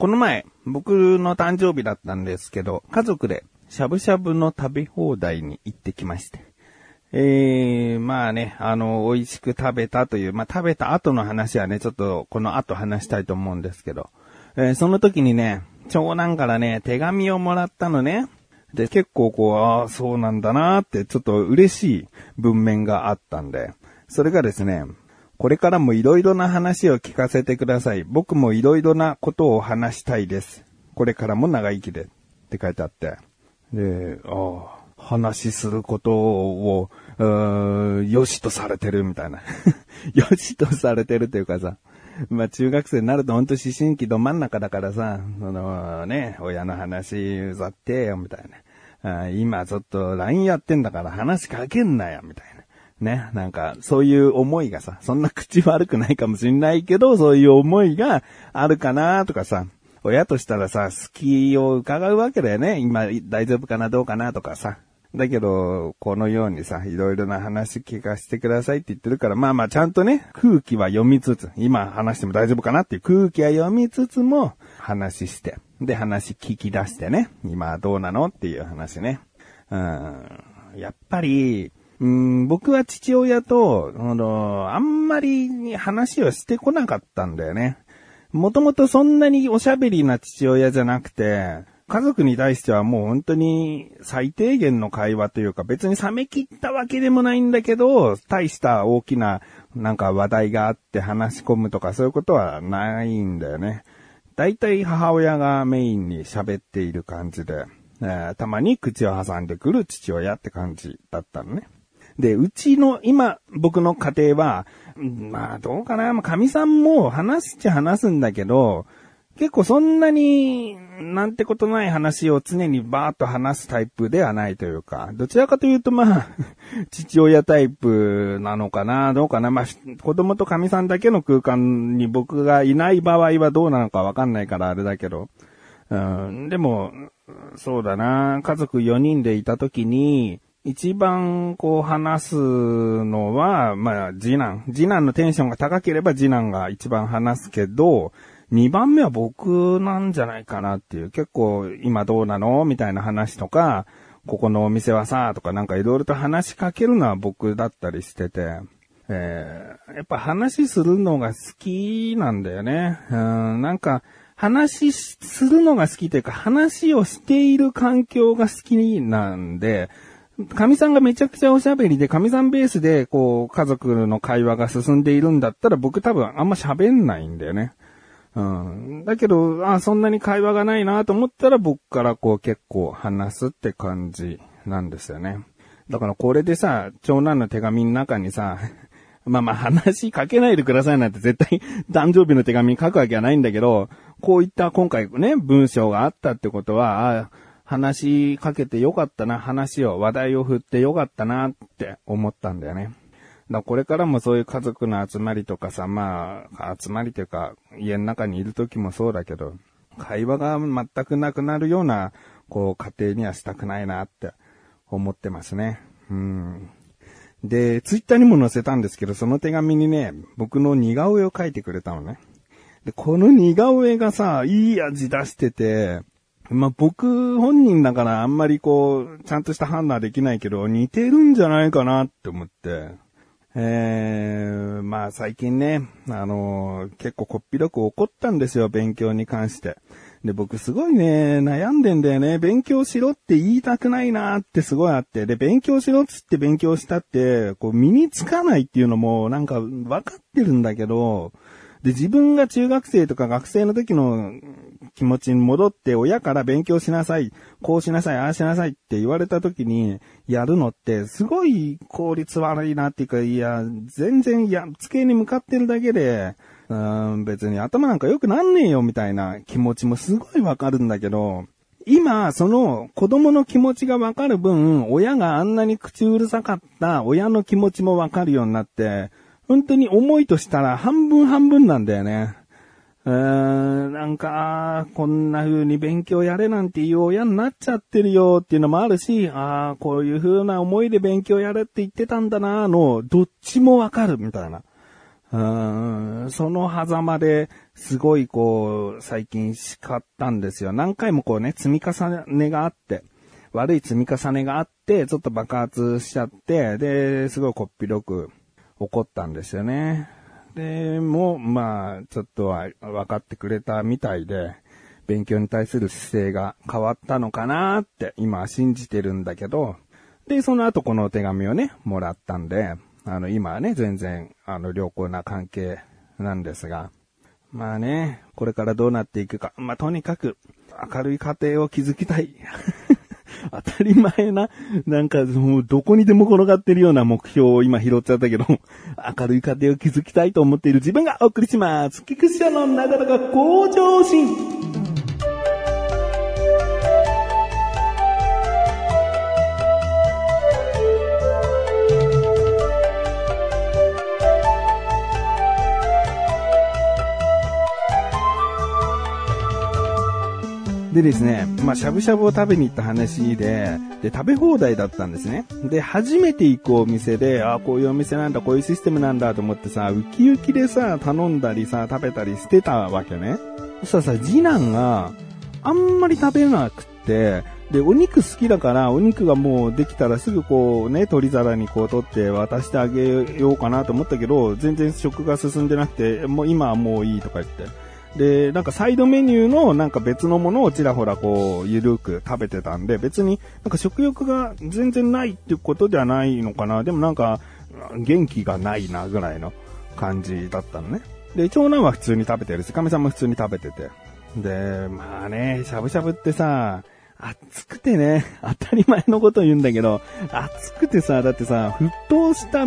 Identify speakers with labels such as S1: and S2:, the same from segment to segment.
S1: この前、僕の誕生日だったんですけど、家族でしゃぶしゃぶの食べ放題に行ってきまして。えー、まあね、あの、美味しく食べたという、まあ食べた後の話はね、ちょっとこの後話したいと思うんですけど、えー、その時にね、長男からね、手紙をもらったのね。で、結構こう、ああ、そうなんだなーって、ちょっと嬉しい文面があったんで、それがですね、これからも色々な話を聞かせてください。僕も色々なことを話したいです。これからも長生きで。って書いてあって。で、ああ、話することを、よしとされてるみたいな。よしとされてるっていうかさ、まあ中学生になるとほんと思春期ど真ん中だからさ、そのね、親の話うざってよみたいな。あ今ちょっと LINE やってんだから話しかけんなよみたいな。ね、なんか、そういう思いがさ、そんな口悪くないかもしんないけど、そういう思いがあるかなとかさ、親としたらさ、好きを伺うわけだよね。今、大丈夫かなどうかなとかさ。だけど、このようにさ、いろいろな話聞かせてくださいって言ってるから、まあまあちゃんとね、空気は読みつつ、今話しても大丈夫かなっていう空気は読みつつも、話して、で話聞き出してね、今どうなのっていう話ね。うん、やっぱり、うん、僕は父親と、あの、あんまり話をしてこなかったんだよね。もともとそんなにおしゃべりな父親じゃなくて、家族に対してはもう本当に最低限の会話というか別に冷め切ったわけでもないんだけど、大した大きななんか話題があって話し込むとかそういうことはないんだよね。大体母親がメインに喋っている感じで、えー、たまに口を挟んでくる父親って感じだったのね。で、うちの、今、僕の家庭は、まあ、どうかな、まあ、神さんも話しちゃ話すんだけど、結構そんなになんてことない話を常にバーッと話すタイプではないというか、どちらかというとまあ、父親タイプなのかな、どうかな、まあ、子供と神さんだけの空間に僕がいない場合はどうなのかわかんないからあれだけど、うん、でも、そうだな、家族4人でいた時に、一番こう話すのは、まあ次男。次男のテンションが高ければ次男が一番話すけど、二番目は僕なんじゃないかなっていう。結構今どうなのみたいな話とか、ここのお店はさ、とかなんかいろいろと話しかけるのは僕だったりしてて、えー、やっぱ話するのが好きなんだよね。うん、なんか、話するのが好きというか、話をしている環境が好きなんで、神さんがめちゃくちゃおしゃべりで、神さんベースで、こう、家族の会話が進んでいるんだったら、僕多分あんま喋んないんだよね。うん。だけど、あ、そんなに会話がないなと思ったら、僕からこう結構話すって感じなんですよね。だからこれでさ、長男の手紙の中にさ、まあまあ話しかけないでくださいなんて絶対 誕生日の手紙に書くわけはないんだけど、こういった今回ね、文章があったってことは、話しかけてよかったな、話を、話題を振ってよかったなって思ったんだよね。だこれからもそういう家族の集まりとかさ、まあ、集まりというか、家の中にいる時もそうだけど、会話が全くなくなるような、こう、家庭にはしたくないなって思ってますね。うん。で、ツイッターにも載せたんですけど、その手紙にね、僕の似顔絵を描いてくれたのね。で、この似顔絵がさ、いい味出してて、まあ、僕本人だからあんまりこう、ちゃんとした判断できないけど、似てるんじゃないかなって思って。えー、まあ最近ね、あのー、結構こっぴどく怒ったんですよ、勉強に関して。で、僕すごいね、悩んでんだよね。勉強しろって言いたくないなってすごいあって。で、勉強しろっつって勉強したって、こう身につかないっていうのもなんか分かってるんだけど、で、自分が中学生とか学生の時の気持ちに戻って親から勉強しなさい、こうしなさい、ああしなさいって言われた時にやるのってすごい効率悪いなっていうか、いや、全然、いや、机に向かってるだけで、うん別に頭なんか良くなんねえよみたいな気持ちもすごいわかるんだけど、今、その子供の気持ちがわかる分、親があんなに口うるさかった親の気持ちもわかるようになって、本当に思いとしたら半分半分なんだよね。うーん、なんか、こんな風に勉強やれなんていう親になっちゃってるよっていうのもあるし、ああ、こういう風な思いで勉強やれって言ってたんだなの、どっちもわかるみたいな。うん、その狭間ですごいこう、最近叱ったんですよ。何回もこうね、積み重ねがあって、悪い積み重ねがあって、ちょっと爆発しちゃって、で、すごいこっぴどく怒ったんですよね。で、も、まあ、ちょっとは分かってくれたみたいで、勉強に対する姿勢が変わったのかなって今信じてるんだけど、で、その後この手紙をね、もらったんで、あの、今はね、全然、あの、良好な関係なんですが、まあね、これからどうなっていくか。まあ、とにかく、明るい家庭を築きたい。当たり前な、なんか、もうどこにでも転がってるような目標を今拾っちゃったけど、明るい家庭を築きたいと思っている自分がお送りします。菊池社のなだらか向上心。でですね、まあ、しゃぶしゃぶを食べに行った話で、で、食べ放題だったんですね。で、初めて行くお店で、あこういうお店なんだ、こういうシステムなんだと思ってさ、ウキウキでさ、頼んだりさ、食べたりしてたわけね。そしたらさ、次男があんまり食べなくて、で、お肉好きだから、お肉がもうできたらすぐこうね、取り皿にこう取って渡してあげようかなと思ったけど、全然食が進んでなくて、もう今はもういいとか言って。で、なんかサイドメニューのなんか別のものをちらほらこう、ゆるく食べてたんで、別になんか食欲が全然ないっていうことではないのかな。でもなんか、元気がないなぐらいの感じだったのね。で、長男は普通に食べてるし、かみさんも普通に食べてて。で、まあね、しゃぶしゃぶってさ、暑くてね、当たり前のこと言うんだけど、暑くてさ、だってさ、沸騰した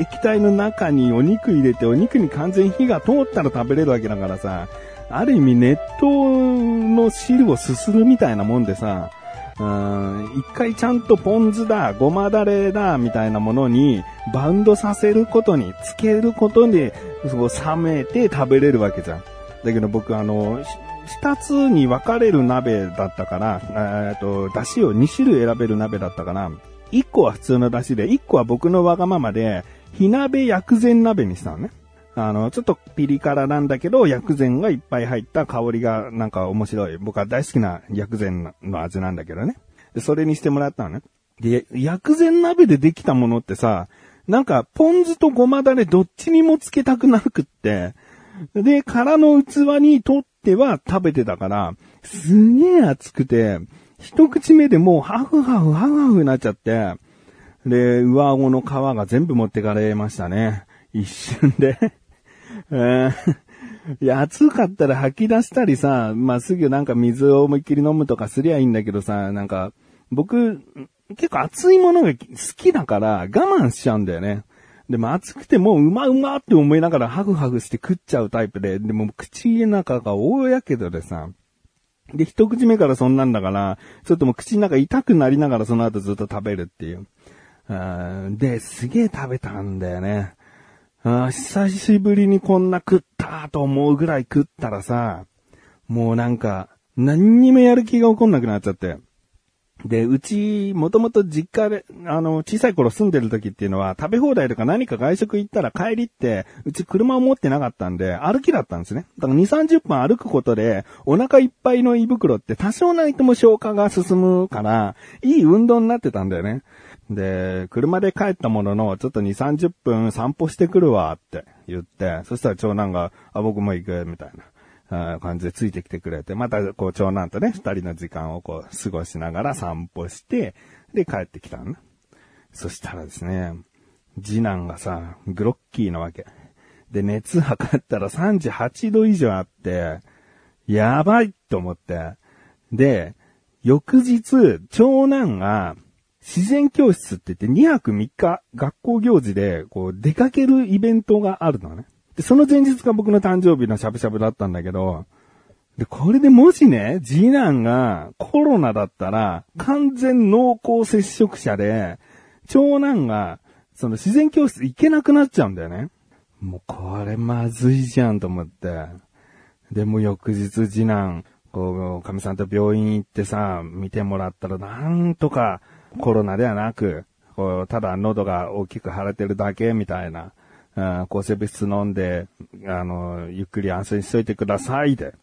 S1: 液体の中にお肉入れて、お肉に完全火が通ったら食べれるわけだからさ、ある意味熱湯の汁をすするみたいなもんでさ、うん、一回ちゃんとポン酢だ、ごまだれだ、みたいなものに、バウンドさせることに、つけることで、冷めて食べれるわけじゃん。だけど僕あの、二つに分かれる鍋だったから、えっと、出汁を2種類選べる鍋だったから、1個は普通の出汁で、1個は僕のわがままで、火鍋薬膳鍋にしたのね。あの、ちょっとピリ辛なんだけど、薬膳がいっぱい入った香りがなんか面白い。僕は大好きな薬膳の味なんだけどね。で、それにしてもらったのね。で、薬膳鍋でできたものってさ、なんか、ポン酢とごまだれどっちにもつけたくなくって、で、空の器に取っては食べてたから、すげえ熱くて、一口目でもうハフハフハフハフになっちゃって、で、上顎の皮が全部持ってかれましたね。一瞬で。えー、いや、暑かったら吐き出したりさ、まあ、すぐなんか水を思いっきり飲むとかすりゃいいんだけどさ、なんか、僕、結構熱いものが好きだから我慢しちゃうんだよね。でも暑くてもううまうまって思いながらハグハグして食っちゃうタイプで、でも口の中が大やけどでさ、で、一口目からそんなんだから、ちょっともう口の中痛くなりながらその後ずっと食べるっていう。で、すげえ食べたんだよね。あ久しぶりにこんな食ったと思うぐらい食ったらさ、もうなんか、何にもやる気が起こんなくなっちゃって。で、うち、もともと実家で、あの、小さい頃住んでる時っていうのは、食べ放題とか何か外食行ったら帰りって、うち車を持ってなかったんで、歩きだったんですね。だから2、30分歩くことで、お腹いっぱいの胃袋って多少ないとも消化が進むから、いい運動になってたんだよね。で、車で帰ったものの、ちょっと2、30分散歩してくるわって言って、そしたら長男が、あ、僕も行く、みたいな。感じでついてきてくれて、また、こう、長男とね、二人の時間をこう、過ごしながら散歩して、で、帰ってきたの。そしたらですね、次男がさ、グロッキーなわけ。で、熱測ったら38度以上あって、やばいと思って。で、翌日、長男が、自然教室って言って2泊3日学校行事でこう出かけるイベントがあるのね。で、その前日が僕の誕生日のしゃぶしゃぶだったんだけど、で、これでもしね、次男がコロナだったら、完全濃厚接触者で、長男が、その自然教室行けなくなっちゃうんだよね。もうこれまずいじゃんと思って。で、も翌日次男、こう、神さんと病院行ってさ、見てもらったらなんとかコロナではなく、こう、ただ喉が大きく腫れてるだけみたいな、うん、抗生物質飲んで、あの、ゆっくり安静にしといてくださいで、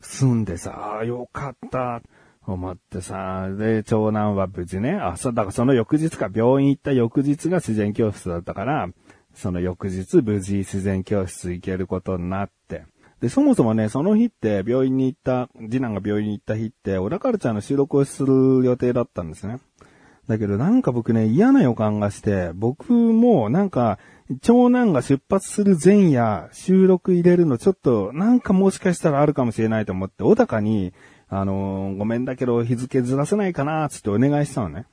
S1: 済んでさ、よかった、思ってさ、で、長男は無事ね、あ、そう、だからその翌日か、病院行った翌日が自然教室だったから、その翌日無事自然教室行けることになって、で、そもそもね、その日って病院に行った、次男が病院に行った日って、小田カルチャーの収録をする予定だったんですね。だけどなんか僕ね、嫌な予感がして、僕もなんか、長男が出発する前夜、収録入れるのちょっと、なんかもしかしたらあるかもしれないと思って、小高に、あのー、ごめんだけど日付ずらせないかなつってお願いしたのね。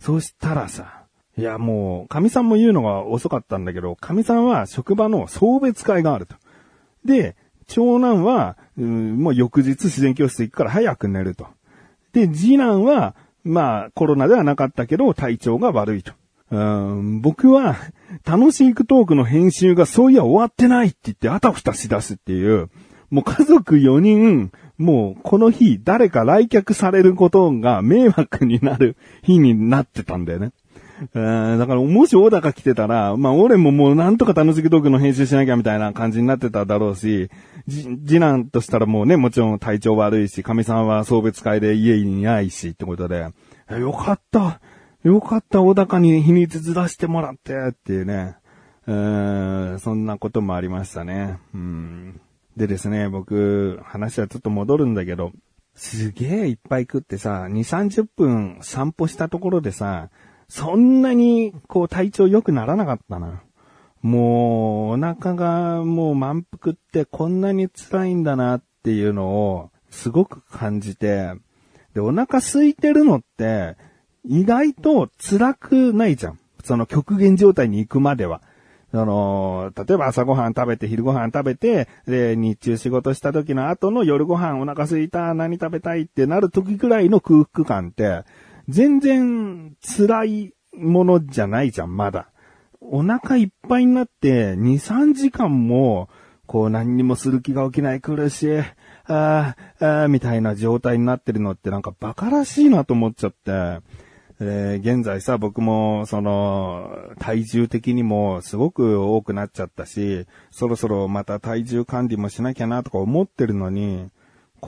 S1: そしたらさ、いやもう、神さんも言うのが遅かったんだけど、神さんは職場の送別会があると。で、長男は、うん、もう翌日自然教室行くから早く寝ると。で、次男は、まあ、コロナではなかったけど、体調が悪いと。うん僕は、楽しいクトークの編集がそういや終わってないって言ってあたふたしだすっていう、もう家族4人、もうこの日誰か来客されることが迷惑になる日になってたんだよね。だから、もし小高来てたら、まあ、俺ももうなんとか楽しくトークの編集しなきゃみたいな感じになってただろうし、次男としたらもうね、もちろん体調悪いし、神さんは送別会で家にいないしってことで、よかった。よかった、小高に秘密ずらしてもらって、っていうね。えー、そんなこともありましたね。うん。でですね、僕、話はちょっと戻るんだけど、すげえいっぱい食ってさ、2、30分散歩したところでさ、そんなに、こう、体調良くならなかったな。もう、お腹がもう満腹ってこんなに辛いんだなっていうのを、すごく感じて、で、お腹空いてるのって、意外と辛くないじゃん。その極限状態に行くまでは。あの、例えば朝ごはん食べて、昼ごはん食べて、で、日中仕事した時の後の夜ごはんお腹空いた、何食べたいってなる時くらいの空腹感って、全然辛いものじゃないじゃん、まだ。お腹いっぱいになって、2、3時間も、こう何にもする気が起きない苦しい、ああ、あみたいな状態になってるのってなんかバカらしいなと思っちゃって、えー、現在さ、僕も、その、体重的にもすごく多くなっちゃったし、そろそろまた体重管理もしなきゃなとか思ってるのに、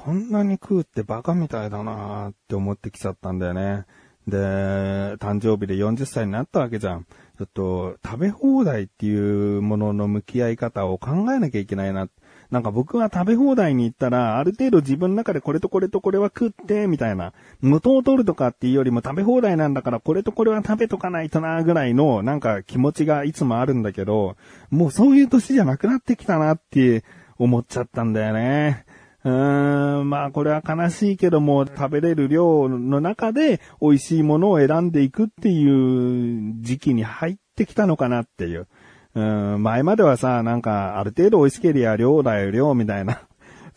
S1: こんなに食うってバカみたいだなって思ってきちゃったんだよね。で、誕生日で40歳になったわけじゃん。ちょっと、食べ放題っていうものの向き合い方を考えなきゃいけないな。なんか僕は食べ放題に行ったら、ある程度自分の中でこれとこれとこれは食って、みたいな。元を取るとかっていうよりも食べ放題なんだからこれとこれは食べとかないとな、ぐらいの、なんか気持ちがいつもあるんだけど、もうそういう年じゃなくなってきたなって思っちゃったんだよね。うーん、まあこれは悲しいけども、食べれる量の中で美味しいものを選んでいくっていう時期に入ってきたのかなっていう。うん、前まではさ、なんかある程度美味しけりゃ量だよ量みたいな。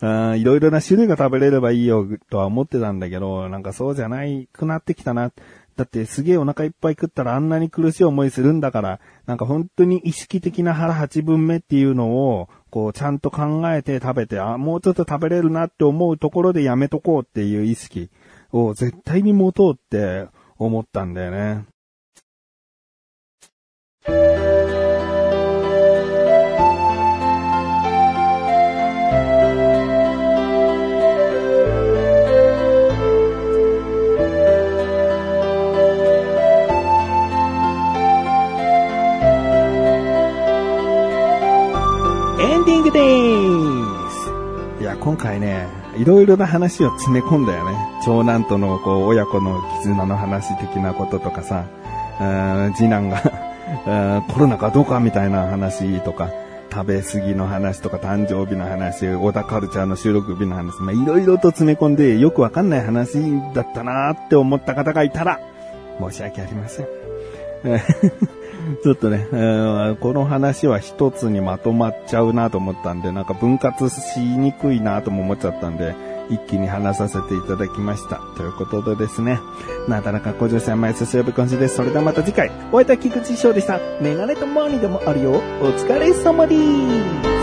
S1: うん、いろいろな種類が食べれればいいよとは思ってたんだけど、なんかそうじゃないくなってきたな。だってすげえお腹いっぱい食ったらあんなに苦しい思いするんだから、なんか本当に意識的な腹八分目っていうのを、こうちゃんと考えて食べて、あ、もうちょっと食べれるなって思うところでやめとこうっていう意識を絶対に持とうって思ったんだよね。今回ね、いろいろな話を詰め込んだよね。長男とのこう親子の絆の話的なこととかさ、次男が コロナかどうかみたいな話とか、食べ過ぎの話とか誕生日の話、小田カルチャーの収録日の話、まあ、いろいろと詰め込んでよくわかんない話だったなーって思った方がいたら、申し訳ありません。ちょっとね、うん、この話は一つにまとまっちゃうなと思ったんで、なんか分割しにくいなとも思っちゃったんで、一気に話させていただきました。ということでですね、なかなか向上心甘いすすよぶ今週です。それではまた次回、お会いいた菊池翔でした。メガネとマーニでもあるよ。お疲れ様です。